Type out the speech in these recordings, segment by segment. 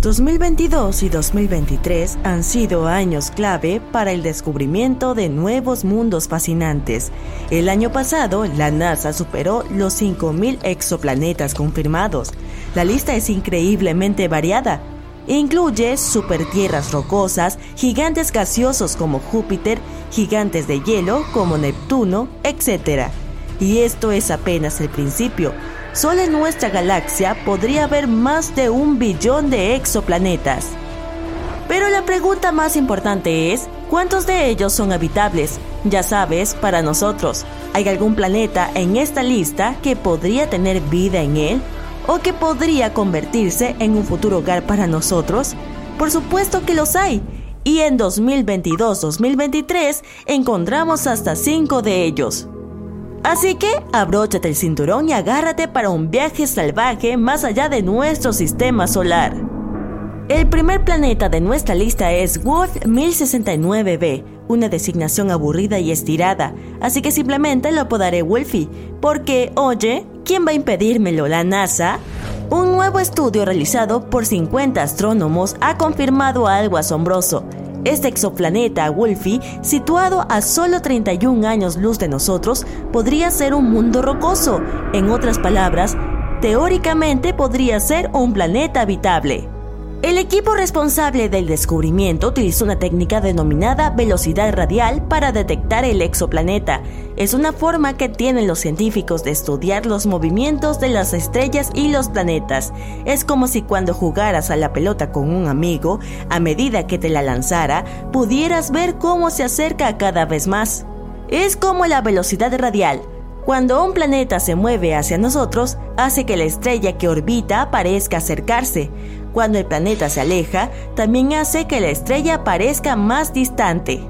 2022 y 2023 han sido años clave para el descubrimiento de nuevos mundos fascinantes. El año pasado, la NASA superó los 5.000 exoplanetas confirmados. La lista es increíblemente variada. Incluye supertierras rocosas, gigantes gaseosos como Júpiter, gigantes de hielo como Neptuno, etc. Y esto es apenas el principio. Solo en nuestra galaxia podría haber más de un billón de exoplanetas. Pero la pregunta más importante es, ¿cuántos de ellos son habitables? Ya sabes, para nosotros, ¿hay algún planeta en esta lista que podría tener vida en él? ¿O que podría convertirse en un futuro hogar para nosotros? Por supuesto que los hay. Y en 2022-2023 encontramos hasta 5 de ellos. Así que abróchate el cinturón y agárrate para un viaje salvaje más allá de nuestro sistema solar. El primer planeta de nuestra lista es Wolf 1069b, una designación aburrida y estirada, así que simplemente lo apodaré Wolfie, porque, oye, ¿quién va a impedírmelo? ¿La NASA? Un nuevo estudio realizado por 50 astrónomos ha confirmado algo asombroso. Este exoplaneta, Wolfie, situado a solo 31 años luz de nosotros, podría ser un mundo rocoso. En otras palabras, teóricamente podría ser un planeta habitable. El equipo responsable del descubrimiento utilizó una técnica denominada velocidad radial para detectar el exoplaneta. Es una forma que tienen los científicos de estudiar los movimientos de las estrellas y los planetas. Es como si cuando jugaras a la pelota con un amigo, a medida que te la lanzara, pudieras ver cómo se acerca cada vez más. Es como la velocidad radial. Cuando un planeta se mueve hacia nosotros, hace que la estrella que orbita parezca acercarse. Cuando el planeta se aleja, también hace que la estrella parezca más distante.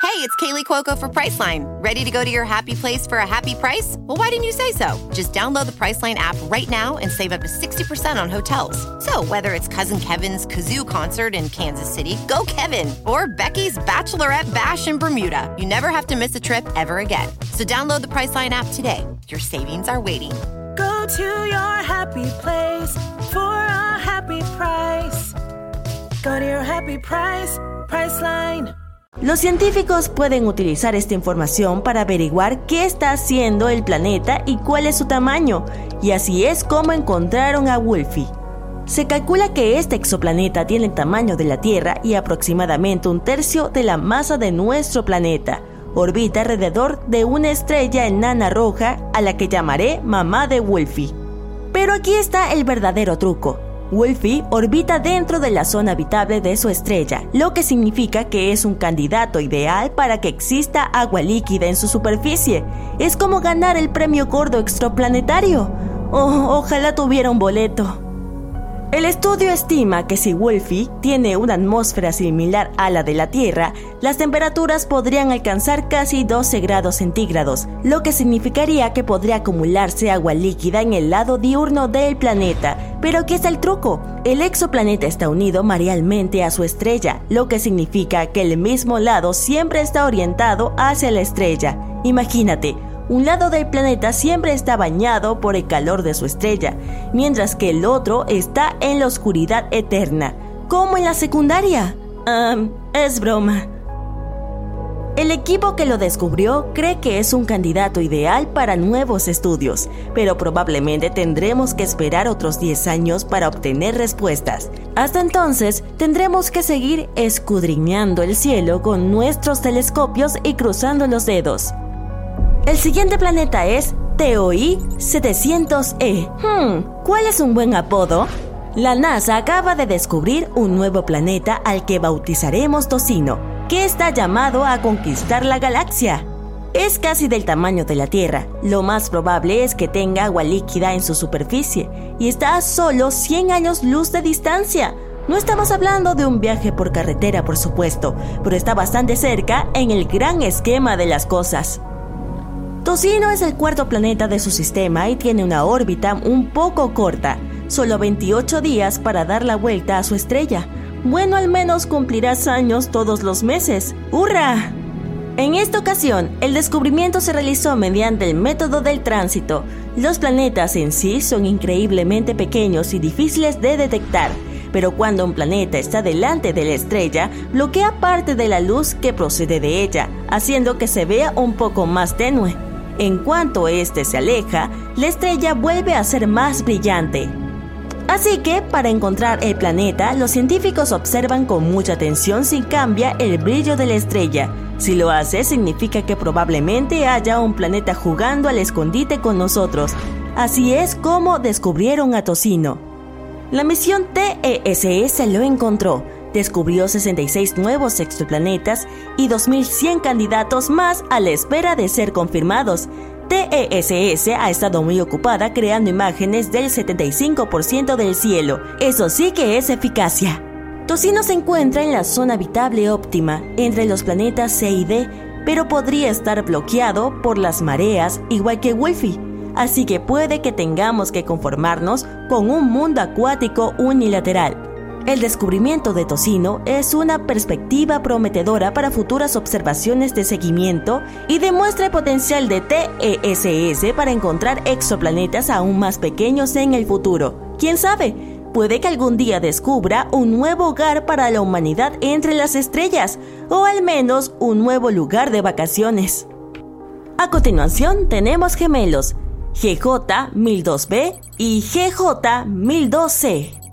Hey, it's Kaylee Cuoco for Priceline. Ready to go to your happy place for a happy price? Well, why didn't you say so? Just download the Priceline app right now and save up to 60% on hotels. So, whether it's Cousin Kevin's Kazoo concert in Kansas City, go Kevin, or Becky's Bachelorette Bash in Bermuda, you never have to miss a trip ever again. So, download the Priceline app today. Your savings are waiting to your happy place for a happy price. Los científicos pueden utilizar esta información para averiguar qué está haciendo el planeta y cuál es su tamaño, y así es como encontraron a Wolfie. Se calcula que este exoplaneta tiene el tamaño de la Tierra y aproximadamente un tercio de la masa de nuestro planeta. Orbita alrededor de una estrella enana roja a la que llamaré mamá de Wolfie. Pero aquí está el verdadero truco. Wolfie orbita dentro de la zona habitable de su estrella, lo que significa que es un candidato ideal para que exista agua líquida en su superficie. Es como ganar el premio gordo extraplanetario. Oh, ojalá tuviera un boleto. El estudio estima que si Wolfie tiene una atmósfera similar a la de la Tierra, las temperaturas podrían alcanzar casi 12 grados centígrados, lo que significaría que podría acumularse agua líquida en el lado diurno del planeta. Pero ¿qué es el truco? El exoplaneta está unido marealmente a su estrella, lo que significa que el mismo lado siempre está orientado hacia la estrella. Imagínate, un lado del planeta siempre está bañado por el calor de su estrella, mientras que el otro está en la oscuridad eterna, como en la secundaria. es broma. El equipo que lo descubrió cree que es un candidato ideal para nuevos estudios, pero probablemente tendremos que esperar otros 10 años para obtener respuestas. Hasta entonces, tendremos que seguir escudriñando el cielo con nuestros telescopios y cruzando los dedos. El siguiente planeta es TOI 700e. Hmm, ¿cuál es un buen apodo? La NASA acaba de descubrir un nuevo planeta al que bautizaremos Tocino que está llamado a conquistar la galaxia. Es casi del tamaño de la Tierra. Lo más probable es que tenga agua líquida en su superficie y está a solo 100 años luz de distancia. No estamos hablando de un viaje por carretera, por supuesto, pero está bastante cerca en el gran esquema de las cosas. Tocino es el cuarto planeta de su sistema y tiene una órbita un poco corta, solo 28 días para dar la vuelta a su estrella. Bueno, al menos cumplirás años todos los meses. ¡Hurra! En esta ocasión, el descubrimiento se realizó mediante el método del tránsito. Los planetas en sí son increíblemente pequeños y difíciles de detectar, pero cuando un planeta está delante de la estrella, bloquea parte de la luz que procede de ella, haciendo que se vea un poco más tenue. En cuanto éste se aleja, la estrella vuelve a ser más brillante. Así que, para encontrar el planeta, los científicos observan con mucha atención si cambia el brillo de la estrella. Si lo hace, significa que probablemente haya un planeta jugando al escondite con nosotros. Así es como descubrieron a Tocino. La misión TESS lo encontró. Descubrió 66 nuevos exoplanetas y 2.100 candidatos más a la espera de ser confirmados. TESS ha estado muy ocupada creando imágenes del 75% del cielo. Eso sí que es eficacia. Tocino se encuentra en la zona habitable óptima entre los planetas C y D, pero podría estar bloqueado por las mareas igual que Wolfie. Así que puede que tengamos que conformarnos con un mundo acuático unilateral. El descubrimiento de Tocino es una perspectiva prometedora para futuras observaciones de seguimiento y demuestra el potencial de TESS para encontrar exoplanetas aún más pequeños en el futuro. ¿Quién sabe? Puede que algún día descubra un nuevo hogar para la humanidad entre las estrellas, o al menos un nuevo lugar de vacaciones. A continuación tenemos gemelos, GJ-1002b y GJ-1002c.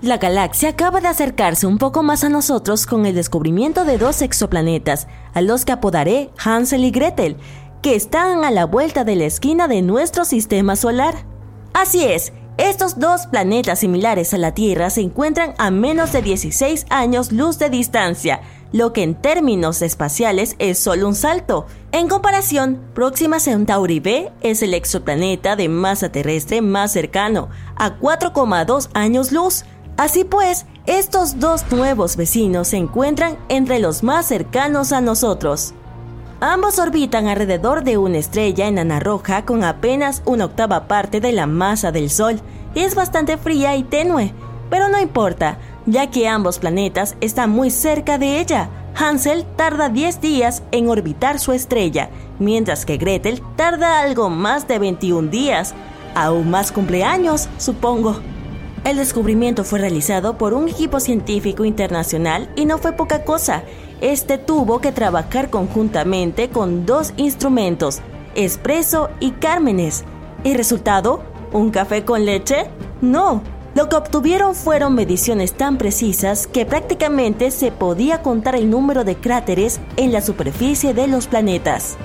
La galaxia acaba de acercarse un poco más a nosotros con el descubrimiento de dos exoplanetas, a los que apodaré Hansel y Gretel, que están a la vuelta de la esquina de nuestro sistema solar. Así es, estos dos planetas similares a la Tierra se encuentran a menos de 16 años luz de distancia, lo que en términos espaciales es solo un salto. En comparación, Próxima Centauri b es el exoplaneta de masa terrestre más cercano, a 4,2 años luz, Así pues, estos dos nuevos vecinos se encuentran entre los más cercanos a nosotros. Ambos orbitan alrededor de una estrella enana roja con apenas una octava parte de la masa del Sol. Es bastante fría y tenue, pero no importa, ya que ambos planetas están muy cerca de ella. Hansel tarda 10 días en orbitar su estrella, mientras que Gretel tarda algo más de 21 días. Aún más cumpleaños, supongo. El descubrimiento fue realizado por un equipo científico internacional y no fue poca cosa. Este tuvo que trabajar conjuntamente con dos instrumentos, Espresso y Cármenes. ¿Y resultado? ¿Un café con leche? No. Lo que obtuvieron fueron mediciones tan precisas que prácticamente se podía contar el número de cráteres en la superficie de los planetas.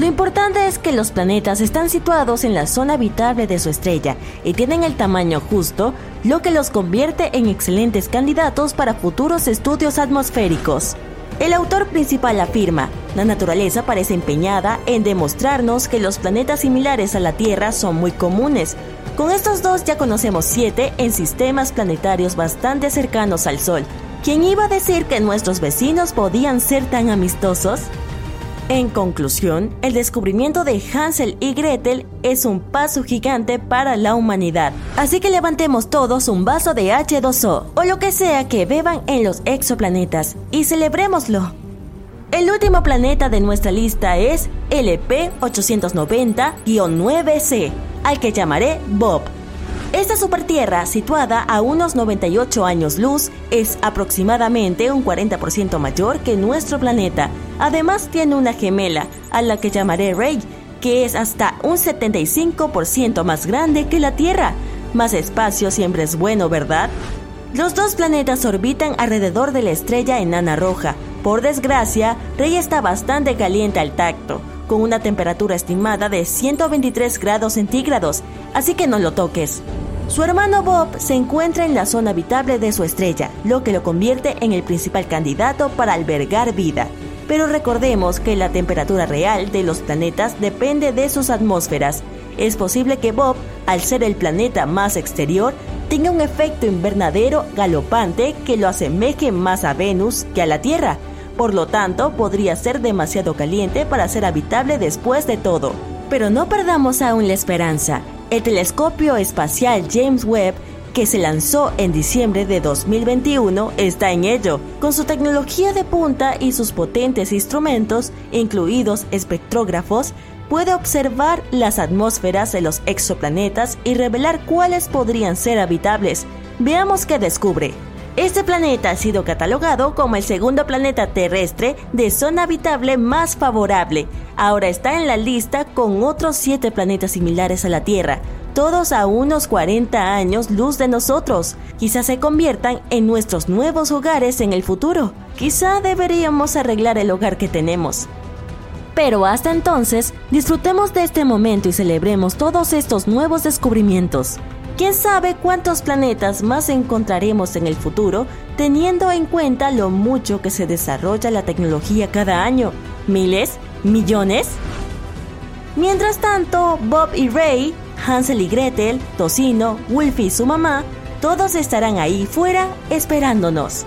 Lo importante es que los planetas están situados en la zona habitable de su estrella y tienen el tamaño justo, lo que los convierte en excelentes candidatos para futuros estudios atmosféricos. El autor principal afirma, la naturaleza parece empeñada en demostrarnos que los planetas similares a la Tierra son muy comunes. Con estos dos ya conocemos siete en sistemas planetarios bastante cercanos al Sol. ¿Quién iba a decir que nuestros vecinos podían ser tan amistosos? En conclusión, el descubrimiento de Hansel y Gretel es un paso gigante para la humanidad. Así que levantemos todos un vaso de H2O o lo que sea que beban en los exoplanetas y celebrémoslo. El último planeta de nuestra lista es LP 890-9C, al que llamaré Bob. Esta supertierra, situada a unos 98 años luz, es aproximadamente un 40% mayor que nuestro planeta. Además tiene una gemela, a la que llamaré Rey, que es hasta un 75% más grande que la Tierra. Más espacio siempre es bueno, ¿verdad? Los dos planetas orbitan alrededor de la estrella enana roja. Por desgracia, Rey está bastante caliente al tacto, con una temperatura estimada de 123 grados centígrados, así que no lo toques. Su hermano Bob se encuentra en la zona habitable de su estrella, lo que lo convierte en el principal candidato para albergar vida. Pero recordemos que la temperatura real de los planetas depende de sus atmósferas. Es posible que Bob, al ser el planeta más exterior, tenga un efecto invernadero galopante que lo asemeje más a Venus que a la Tierra. Por lo tanto, podría ser demasiado caliente para ser habitable después de todo. Pero no perdamos aún la esperanza. El telescopio espacial James Webb que se lanzó en diciembre de 2021 está en ello. Con su tecnología de punta y sus potentes instrumentos, incluidos espectrógrafos, puede observar las atmósferas de los exoplanetas y revelar cuáles podrían ser habitables. Veamos qué descubre. Este planeta ha sido catalogado como el segundo planeta terrestre de zona habitable más favorable. Ahora está en la lista con otros siete planetas similares a la Tierra, todos a unos 40 años luz de nosotros. Quizás se conviertan en nuestros nuevos hogares en el futuro. Quizá deberíamos arreglar el hogar que tenemos. Pero hasta entonces, disfrutemos de este momento y celebremos todos estos nuevos descubrimientos. ¿Quién sabe cuántos planetas más encontraremos en el futuro teniendo en cuenta lo mucho que se desarrolla la tecnología cada año? ¿Miles? ¿Millones? Mientras tanto, Bob y Ray, Hansel y Gretel, Tocino, Wolfie y su mamá, todos estarán ahí fuera esperándonos.